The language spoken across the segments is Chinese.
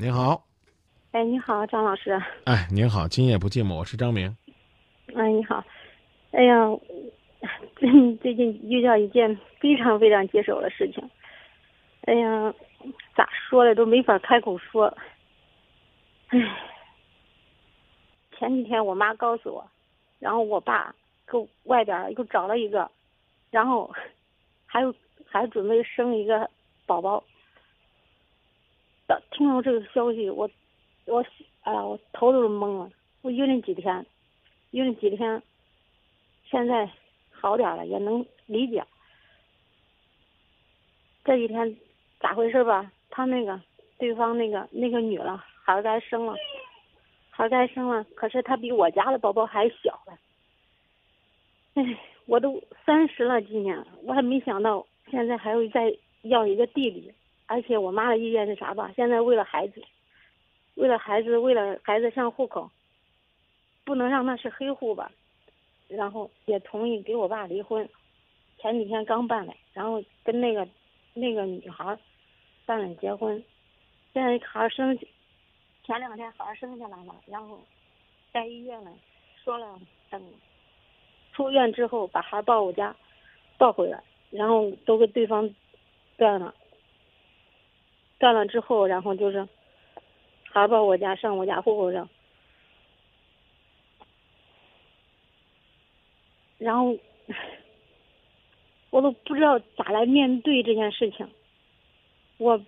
您好，哎，你好，张老师。哎，您好，今夜不寂寞，我是张明。哎，你好。哎呀，最近遇到一件非常非常棘手的事情。哎呀，咋说的都没法开口说。哎，前几天我妈告诉我，然后我爸给外边又找了一个，然后还有还准备生一个宝宝。听到这个消息，我我哎呀，我头都是懵了。我晕了几天，晕了几天，现在好点了，也能理解。这几天咋回事吧？他那个对方那个那个女了，孩该生了，孩该生了，可是他比我家的宝宝还小了。哎，我都三十了，今年我还没想到，现在还会再要一个弟弟。而且我妈的意见是啥吧？现在为了孩子，为了孩子，为了孩子上户口，不能让他是黑户吧？然后也同意给我爸离婚。前几天刚办的，然后跟那个那个女孩办了结婚。现在孩生，前两天孩生下来了，然后在医院呢，说了等出院之后把孩抱我家，抱回来，然后都跟对方断了。断了之后，然后就是孩把我家上我家户口上，然后我都不知道咋来面对这件事情。我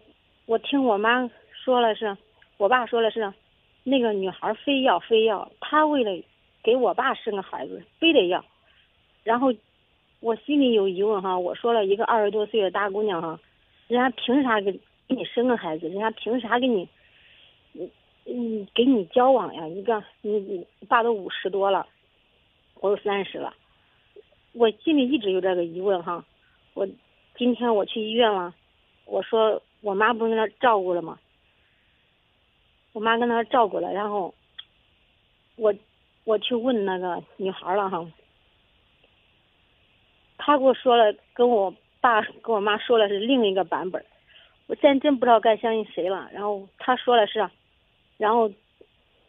我听我妈说了是，我爸说了是，那个女孩非要非要，她为了给我爸生个孩子，非得要。然后我心里有疑问哈，我说了一个二十多岁的大姑娘哈，人家凭啥给？给你生个孩子，人家凭啥给你，嗯嗯，给你交往呀？一个你你爸都五十多了，我都三十了，我心里一直有这个疑问哈。我今天我去医院了，我说我妈不是在那照顾了吗？我妈跟那照顾了，然后我我去问那个女孩了哈，她给我说了，跟我爸跟我妈说了是另一个版本。我现在真不知道该相信谁了。然后他说了是，然后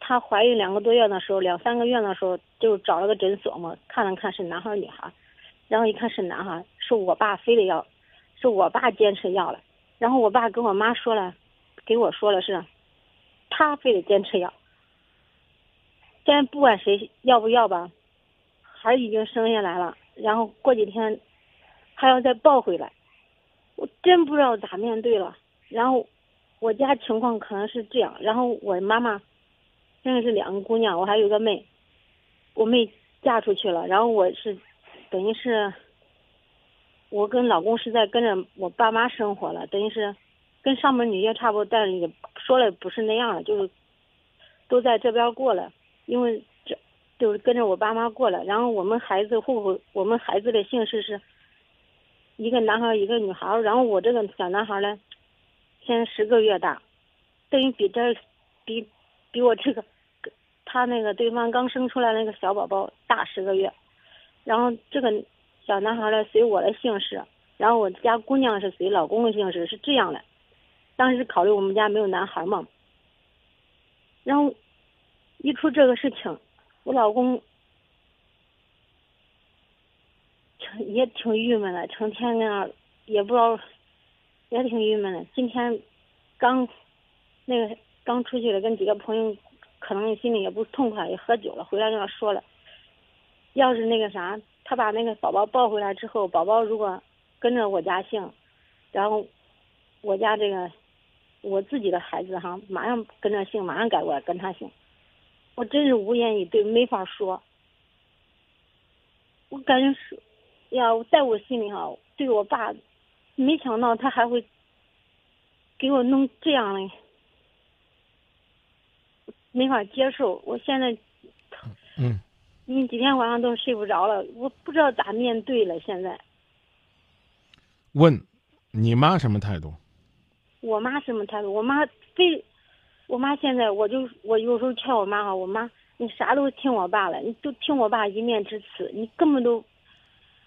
她怀孕两个多月的时候，两三个月的时候就找了个诊所嘛，看了看是男孩女孩，然后一看是男孩，是我爸非得要，是我爸坚持要了。然后我爸跟我妈说了，给我说了是，他非得坚持要。现在不管谁要不要吧，孩已经生下来了，然后过几天还要再抱回来。我真不知道咋面对了。然后我家情况可能是这样。然后我妈妈现在是两个姑娘，我还有个妹。我妹嫁出去了，然后我是等于是我跟老公是在跟着我爸妈生活了，等于是跟上门女婿差不多，但是也说了不是那样的，就是都在这边过了。因为这就是跟着我爸妈过了。然后我们孩子户口，我们孩子的姓氏是。一个男孩，一个女孩，然后我这个小男孩呢，现在十个月大，等于比这，比，比我这个，他那个对方刚生出来那个小宝宝大十个月，然后这个小男孩呢随我的姓氏，然后我家姑娘是随老公的姓氏，是这样的。当时考虑我们家没有男孩嘛，然后一出这个事情，我老公。也挺郁闷的，成天那样也不知道，也挺郁闷的。今天刚那个刚出去了，跟几个朋友，可能心里也不痛快，也喝酒了。回来跟他说了，要是那个啥，他把那个宝宝抱回来之后，宝宝如果跟着我家姓，然后我家这个我自己的孩子哈，马上跟着姓，马上改过来跟他姓。我真是无言以对，没法说。我感觉是。呀，在我心里哈，对我爸，没想到他还会给我弄这样的，没法接受。我现在，嗯，你几天晚上都睡不着了，我不知道咋面对了。现在，问你妈什么态度？我妈什么态度？我妈非，我妈现在我就我有时候劝我妈哈，我妈你啥都听我爸了，你都听我爸一面之词，你根本都。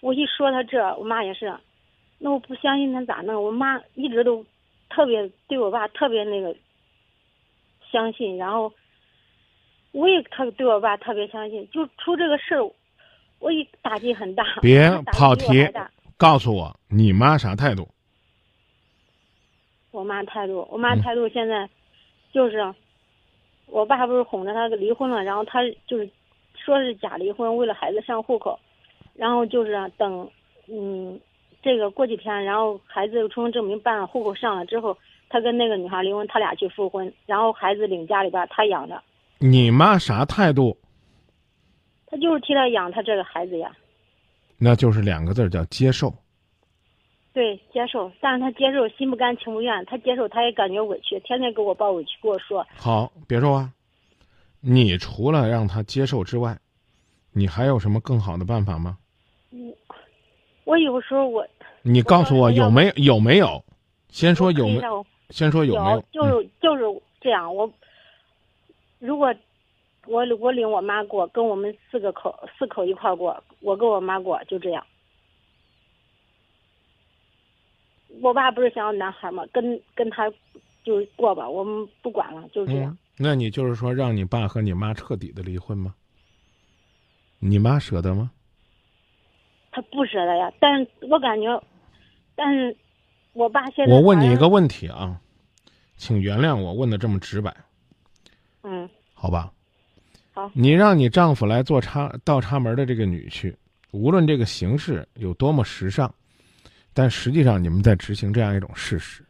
我一说他这，我妈也是，那我不相信他咋弄？我妈一直都特别对我爸特别那个，相信，然后我也特对我爸特别相信，就出这个事儿，我一打击很大。别跑题告诉我你妈啥态度？我妈态度，我妈嗯态度现在就是，我爸不是哄着她离婚了，然后她就是说是假离婚，为了孩子上户口，然后就是等，嗯，这个过几天，然后孩子出生证明办了，户口上了之后，他跟那个女孩离婚，他俩去复婚，然后孩子领家里边，他养着，你妈啥态度？他就是替他养他这个孩子呀。那就是两个字叫接受。对，接受，但是他接受心不甘情不愿，他接受他也感觉委屈，天天给我抱委屈，跟我说，好，别说话。你除了让他接受之外，你还有什么更好的办法吗？我有时候我你告诉我我有没有有没有？先说有没，先说有没有？就是就是这样。我如果我我领我妈过，跟我们四个口四口一块儿过，我跟我妈过，就这样。我爸不是想要男孩嘛，跟跟他就是过吧，我们不管了，就是这样。嗯，那你就是说让你爸和你妈彻底的离婚吗？你妈舍得吗？他不舍得呀，但是我感觉，但是我爸现在我问你一个问题啊，请原谅我问的这么直白，嗯好吧？好你让你丈夫来做插倒插门的这个女婿，无论这个形式有多么时尚，但实际上你们在执行这样一种事实，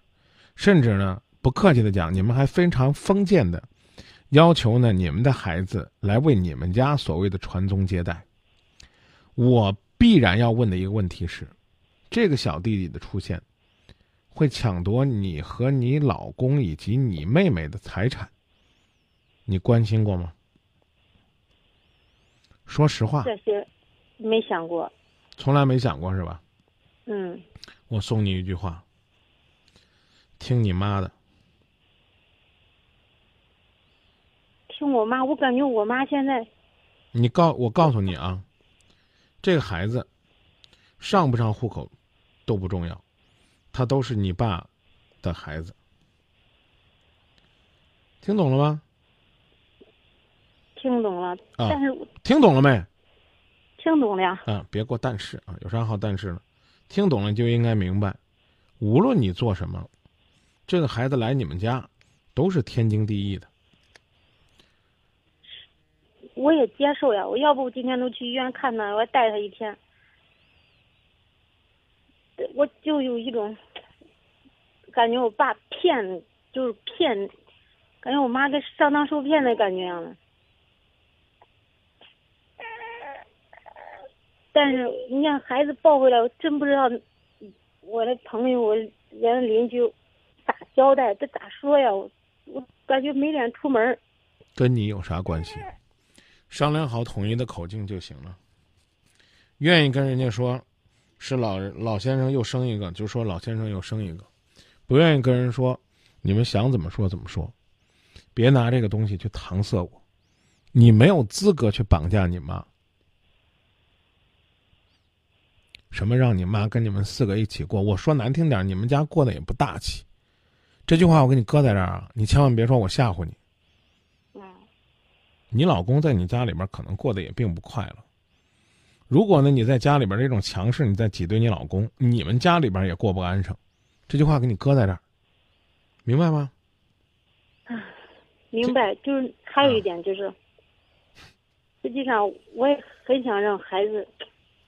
甚至呢，不客气的讲，你们还非常封建的要求呢，你们的孩子来为你们家所谓的传宗接代。我必然要问的一个问题是，这个小弟弟的出现，会抢夺你和你老公以及你妹妹的财产，你关心过吗？说实话，这些没想过，从来没想过是吧？嗯，我送你一句话：听你妈的。听我妈，我感觉我妈现在你告我告诉你啊，这个孩子上不上户口都不重要，他都是你爸的孩子。听懂了吗？听懂了，啊但是听懂了没？听懂了呀，啊，别给我但是啊，有啥好但是呢？听懂了就应该明白，无论你做什么，这个孩子来你们家都是天经地义的。我也接受呀。我要不我今天都去医院看他，我带他一天。我就有一种感觉，我爸骗，就是骗，感觉我妈跟上当受骗的感觉一样的。但是你看孩子抱回来，我真不知道我的朋友、我人邻居咋交代，这咋说呀？我我感觉没脸出门。跟你有啥关系？商量好统一的口径就行了。愿意跟人家说，是老人老先生又生一个，就说老先生又生一个；不愿意跟人说，你们想怎么说怎么说，别拿这个东西去搪塞我。你没有资格去绑架你妈。什么让你妈跟你们四个一起过？我说难听点，你们家过得也不大气。这句话我给你搁在这儿啊，你千万别说我吓唬你。嗯你老公在你家里边可能过得也并不快乐。如果呢你在家里边这种强势，你在挤兑你老公，你们家里边也过不安生。这句话给你搁在这儿，明白吗？明白，就是还有一点就是，实际上我也很想让孩子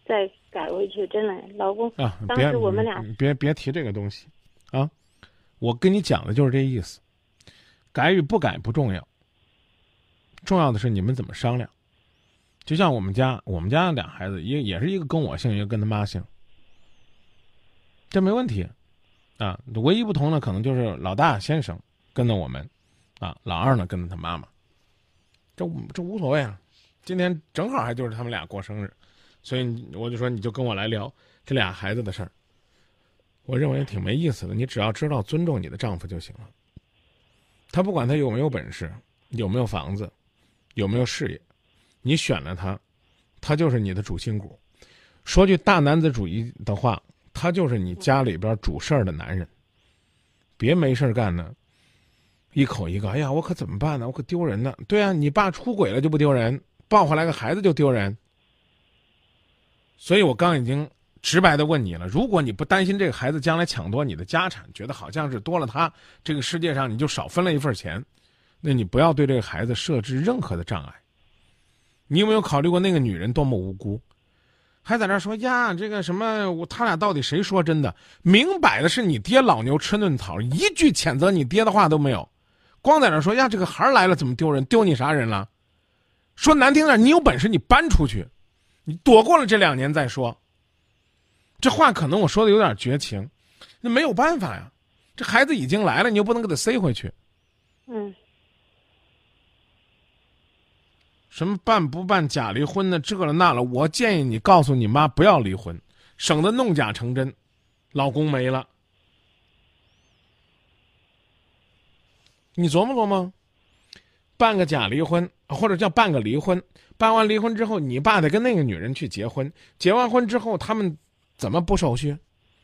再改回去，真的，老公，啊，当时我们俩别别提这个东西，啊，我跟你讲的就是这意思。改与不改不重要，重要的是你们怎么商量。就像我们家，我们家俩孩子，一也是一个跟我姓，一个跟他妈姓，这没问题，啊，唯一不同的可能就是老大先生跟着我们，啊，老二呢跟着他妈妈，这这无所谓啊。今天正好还就是他们俩过生日，所以我就说你就跟我来聊这俩孩子的事儿。我认为挺没意思的，你只要知道尊重你的丈夫就行了。他不管他有没有本事，有没有房子，有没有事业，你选了他，他就是你的主心骨。说句大男子主义的话，他就是你家里边主事儿的男人。别没事儿干呢，一口一个，哎呀，我可怎么办呢？我可丢人呢。对啊，你爸出轨了就不丢人，抱回来个孩子就丢人。所以我刚已经直白的问你了，如果你不担心这个孩子将来抢夺你的家产，觉得好像是多了他，这个世界上你就少分了一份钱，那你不要对这个孩子设置任何的障碍。你有没有考虑过那个女人多么无辜？还在那说呀，这个什么，他俩到底谁说真的？明摆的是你爹老牛吃嫩草，一句谴责你爹的话都没有，光在那说呀，这个孩儿来了怎么丢人？丢你啥人了？说难听点，你有本事你搬出去，你躲过了这两年再说。这话可能我说的有点绝情，那没有办法呀，这孩子已经来了，你又不能给他塞回去。嗯，什么办不办假离婚的这了那了，我建议你告诉你妈不要离婚，省得弄假成真，老公没了。你琢磨琢磨，办个假离婚，或者叫办个离婚，办完离婚之后，你爸得跟那个女人去结婚，结完婚之后他们怎么补手续？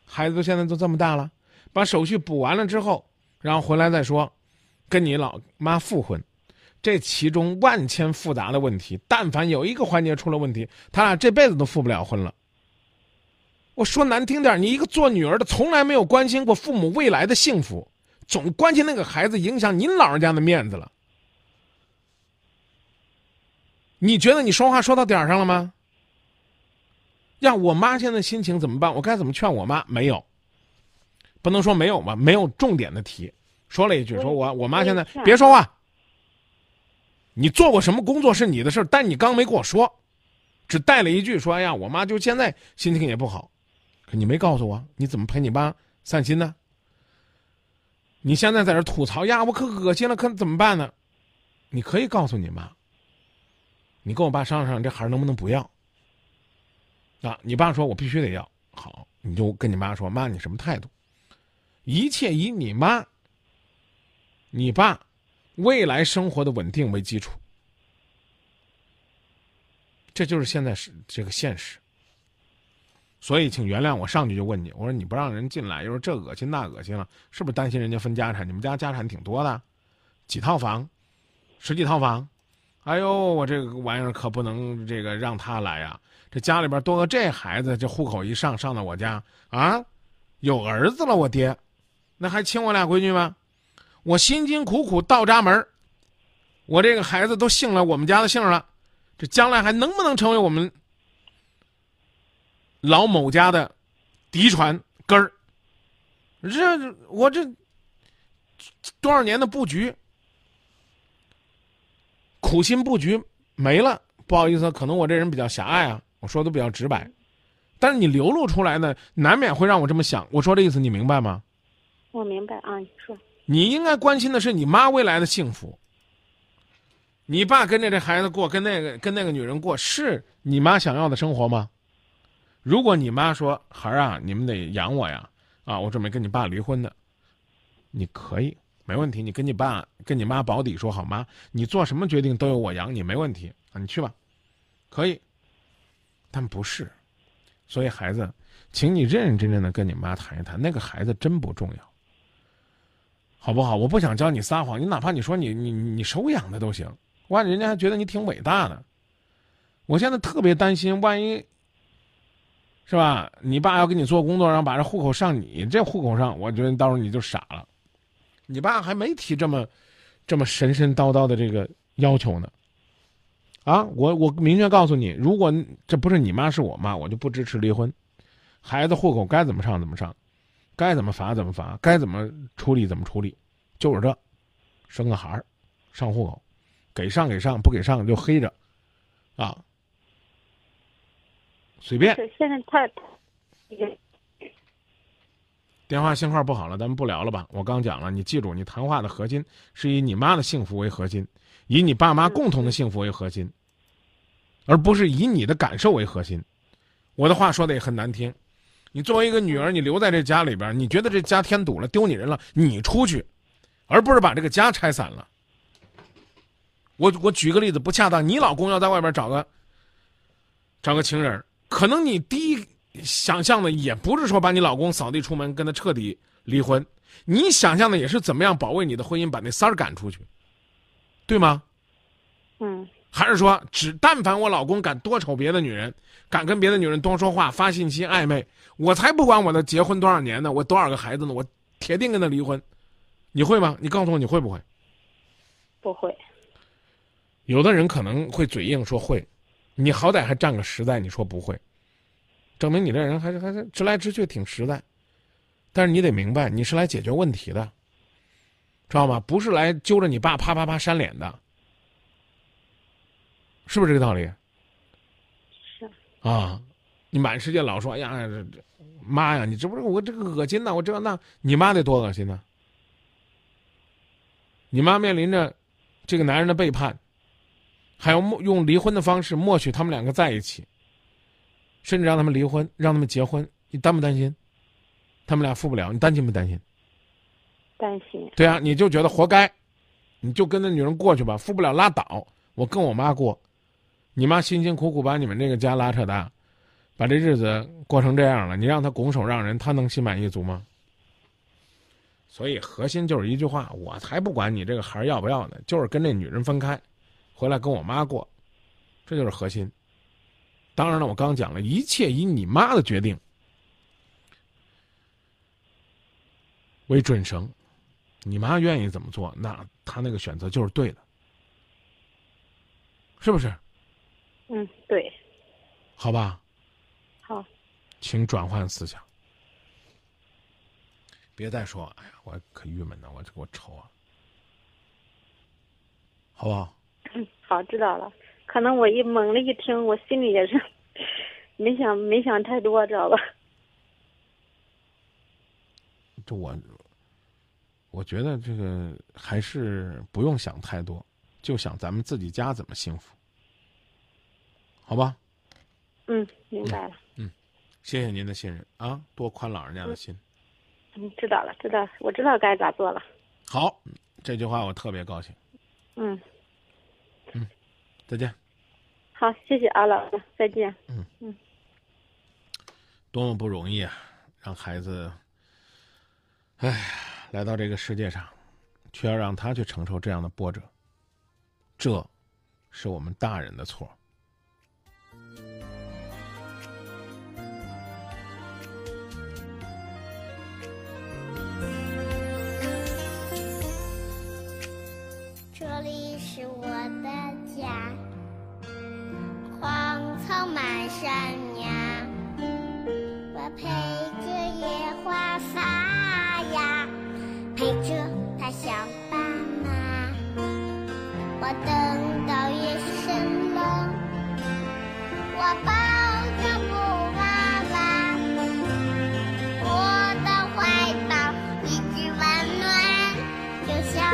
孩子现在都这么大了，把手续补完了之后，然后回来再说，跟你老妈复婚。这其中万千复杂的问题，但凡有一个环节出了问题，他俩这辈子都复不了婚了。我说难听点，你一个做女儿的，从来没有关心过父母未来的幸福，总关心那个孩子影响您老人家的面子了。你觉得你说话说到点上了吗？呀，我妈现在心情怎么办？我该怎么劝我妈？没有，不能说没有吧，没有重点的提。说了一句，说我我妈现在别说话。你做过什么工作是你的事但你刚没跟我说，只带了一句说：“哎呀，我妈就现在心情也不好。”可你没告诉我，你怎么陪你妈散心呢？你现在在这吐槽呀，我可恶心了，可怎么办呢？你可以告诉你妈，你跟我爸商量商量，这孩能不能不要？啊，你爸说我必须得要，好，你就跟你妈说，妈，你什么态度？一切以你妈、你爸。未来生活的稳定为基础，这就是现在是这个现实。所以，请原谅我上去就问你，我说你不让人进来，又说这恶心那恶心了，是不是担心人家分家产？你们家家产挺多的，几套房，十几套房，哎呦，我这个玩意儿可不能这个让他来呀！这家里边多个这孩子，这户口一上上到我家啊，有儿子了，我爹，那还亲我俩闺女吗？我辛辛苦苦到家门我这个孩子都姓了我们家的姓了，这将来还能不能成为我们老某家的嫡传根儿？这我这多少年的布局，苦心布局没了。不好意思，可能我这人比较狭隘啊，我说的比较直白，但是你流露出来呢，难免会让我这么想。我说这意思你明白吗？我明白啊，你说。你应该关心的是你妈未来的幸福。你爸跟着这孩子过，跟那个跟那个女人过，是你妈想要的生活吗？如果你妈说：“孩儿啊，你们得养我呀，啊，我准备跟你爸离婚的。”你可以没问题，你跟你爸跟你妈保底说好吗？你做什么决定都由我养你，没问题啊，你去吧，可以。但不是，所以孩子，请你认认真真的跟你妈谈一谈，那个孩子真不重要。好不好？我不想教你撒谎，你哪怕你说你你你收养的都行，万一人家还觉得你挺伟大的。我现在特别担心，万一，是吧？你爸要给你做工作，然后把这户口上你这户口上，我觉得到时候你就傻了。你爸还没提这么这么神神叨叨的这个要求呢。啊，我我明确告诉你，如果这不是你妈是我妈，我就不支持离婚。孩子户口该怎么上怎么上。该怎么罚怎么罚，该怎么处理怎么处理，就是这，生个孩儿，上户口，给上给上，不给上就黑着，啊，随便。现在太，电话信号不好了，咱们不聊了吧？我刚讲了，你记住，你谈话的核心是以你妈的幸福为核心，以你爸妈共同的幸福为核心，而不是以你的感受为核心。我的话说的也很难听。你作为一个女儿，你留在这家里边，你觉得这家添堵了，丢你人了，你出去，而不是把这个家拆散了。我我举个例子，不恰当。你老公要在外边找个找个情人，可能你第一想象的也不是说把你老公扫地出门，跟他彻底离婚，你想象的也是怎么样保卫你的婚姻，把那三儿赶出去，对吗？嗯还是说，只但凡我老公敢多瞅别的女人，敢跟别的女人多说话、发信息暧昧，我才不管我的结婚多少年呢，我多少个孩子呢，我铁定跟他离婚。你会吗？你告诉我你会不会？不会，有的人可能会嘴硬说会，你好歹还占个实在，你说不会，证明你这人还是还是直来直去，挺实在。但是你得明白，你是来解决问题的，知道吗？不是来揪着你爸啪啪啪扇脸的，是不是这个道理？是啊，你满世界老说，哎呀，这这妈呀，你这不是我这个恶心呐，我这那，你妈得多恶心呢？你妈面临着这个男人的背叛，还要默用离婚的方式默许他们两个在一起，甚至让他们离婚，让他们结婚，你担不担心？他们俩复不了，你担心不担心？担心。对啊，你就觉得活该，你就跟那女人过去吧，复不了拉倒。我跟我妈过，你妈辛辛苦苦把你们这个家拉扯大，把这日子过成这样了，你让她拱手让人，她能心满意足吗？所以核心就是一句话，我才不管你这个孩儿要不要呢，就是跟这女人分开，回来跟我妈过，这就是核心。当然了，我刚讲了一切以你妈的决定为准绳，你妈愿意怎么做，那她那个选择就是对的，是不是？嗯，对，好吧，好，请转换思想，别再说，哎呀，我可郁闷呢，我这我愁啊，好不好？嗯，好，知道了。可能我一猛的一听，我心里也是 没想没想太多，知道吧？这我，我觉得这个还是不用想太多，就想咱们自己家怎么幸福，好吧？嗯，明白了。嗯谢谢您的信任啊，多宽老人家的心。嗯，知道了，知道了，我知道该咋做了。好，这句话我特别高兴。嗯，嗯再见。好，谢谢啊，老师，再见。嗯嗯多么不容易啊！让孩子，哎呀，来到这个世界上，却要让他去承受这样的波折，这，是我们大人的错。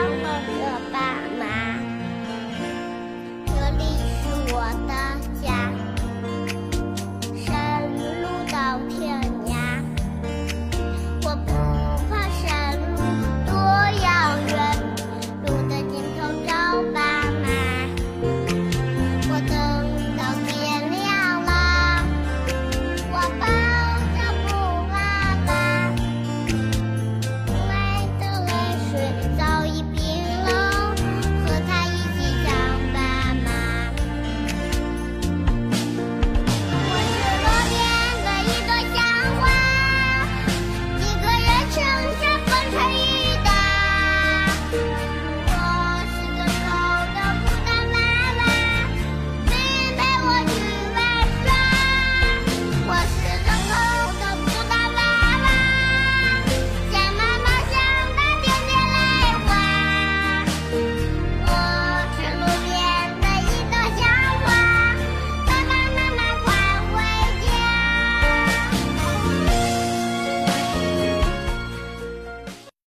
我的爸妈这里是我的